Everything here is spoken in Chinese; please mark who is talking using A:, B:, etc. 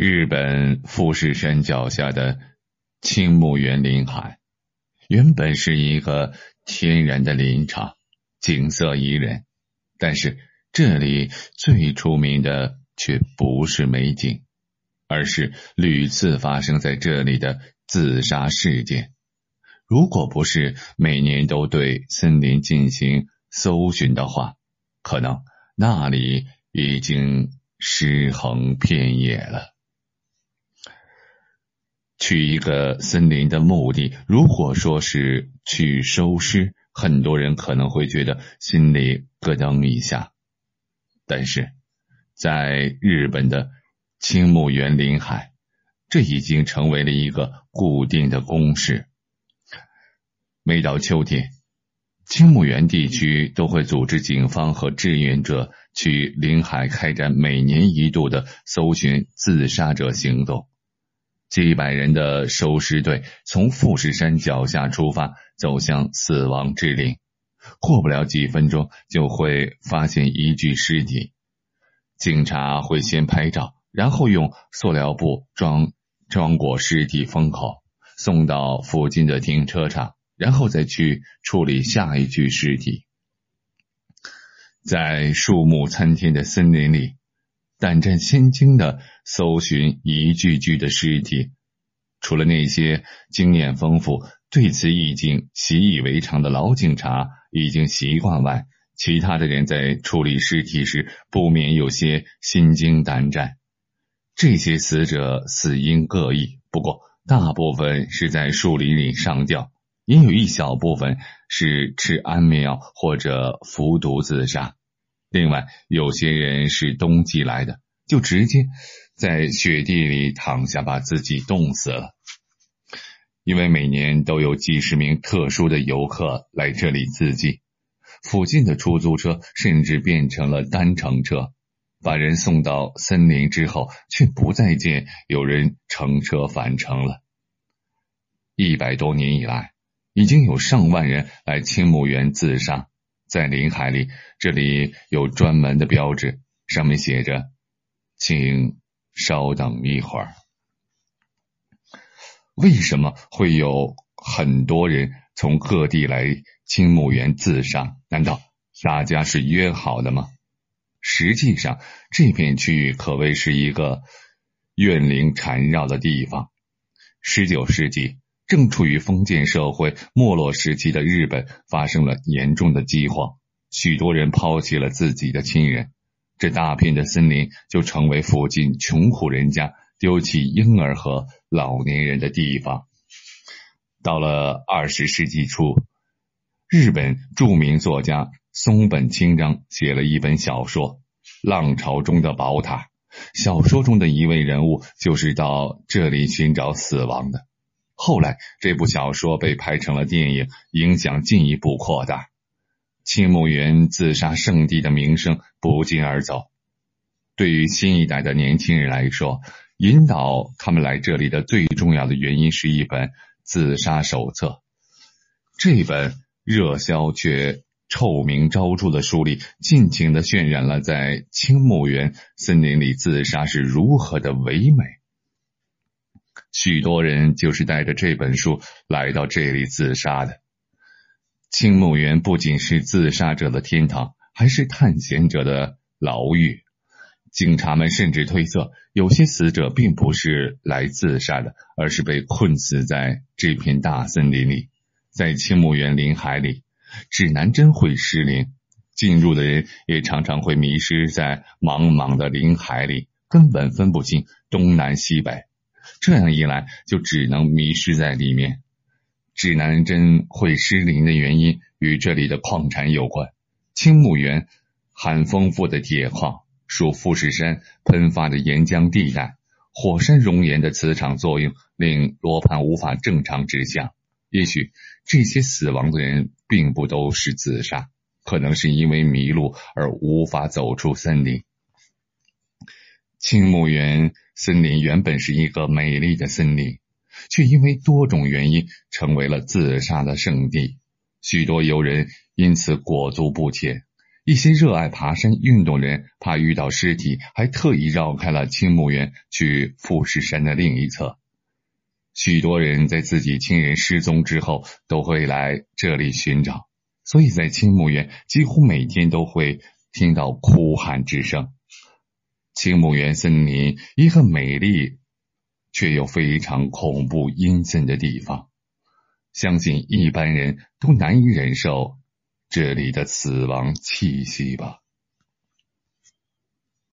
A: 日本富士山脚下的青木园林海，原本是一个天然的林场，景色宜人。但是这里最出名的却不是美景，而是屡次发生在这里的自杀事件。如果不是每年都对森林进行搜寻的话，可能那里已经尸横遍野了。去一个森林的目的，如果说是去收尸，很多人可能会觉得心里咯噔一下。但是，在日本的青木原林海，这已经成为了一个固定的公式。每到秋天，青木原地区都会组织警方和志愿者去林海开展每年一度的搜寻自杀者行动。几百人的收尸队从富士山脚下出发，走向死亡之岭。过不了几分钟，就会发现一具尸体。警察会先拍照，然后用塑料布装装裹尸体封口，送到附近的停车场，然后再去处理下一具尸体。在树木参天的森林里。胆战心惊的搜寻一具具的尸体，除了那些经验丰富、对此已经习以为常的老警察已经习惯外，其他的人在处理尸体时不免有些心惊胆战。这些死者死因各异，不过大部分是在树林里上吊，也有一小部分是吃安眠药或者服毒自杀。另外，有些人是冬季来的，就直接在雪地里躺下，把自己冻死了。因为每年都有几十名特殊的游客来这里自尽，附近的出租车甚至变成了单程车，把人送到森林之后，却不再见有人乘车返程了。一百多年以来，已经有上万人来青木原自杀。在林海里，这里有专门的标志，上面写着：“请稍等一会儿。”为什么会有很多人从各地来青木原自杀？难道大家是约好的吗？实际上，这片区域可谓是一个怨灵缠绕的地方。十九世纪。正处于封建社会没落时期的日本发生了严重的饥荒，许多人抛弃了自己的亲人，这大片的森林就成为附近穷苦人家丢弃婴儿和老年人的地方。到了二十世纪初，日本著名作家松本清张写了一本小说《浪潮中的宝塔》，小说中的一位人物就是到这里寻找死亡的。后来，这部小说被拍成了电影，影响进一步扩大。青木原自杀圣地的名声不胫而走。对于新一代的年轻人来说，引导他们来这里的最重要的原因是一本自杀手册。这本热销却臭名昭著的书里，尽情的渲染了在青木原森林里自杀是如何的唯美。许多人就是带着这本书来到这里自杀的。青木原不仅是自杀者的天堂，还是探险者的牢狱。警察们甚至推测，有些死者并不是来自杀的，而是被困死在这片大森林里。在青木原林海里，指南针会失灵，进入的人也常常会迷失在茫茫的林海里，根本分不清东南西北。这样一来，就只能迷失在里面。指南针会失灵的原因与这里的矿产有关。青木原含丰富的铁矿，属富士山喷发的岩浆地带，火山熔岩的磁场作用令罗盘无法正常指向。也许这些死亡的人并不都是自杀，可能是因为迷路而无法走出森林。青木原。森林原本是一个美丽的森林，却因为多种原因成为了自杀的圣地。许多游人因此裹足不前，一些热爱爬山运动人怕遇到尸体，还特意绕开了青木原，去富士山的另一侧。许多人在自己亲人失踪之后，都会来这里寻找，所以在青木原几乎每天都会听到哭喊之声。青木原森林，一个美丽却又非常恐怖阴森的地方，相信一般人都难以忍受这里的死亡气息吧。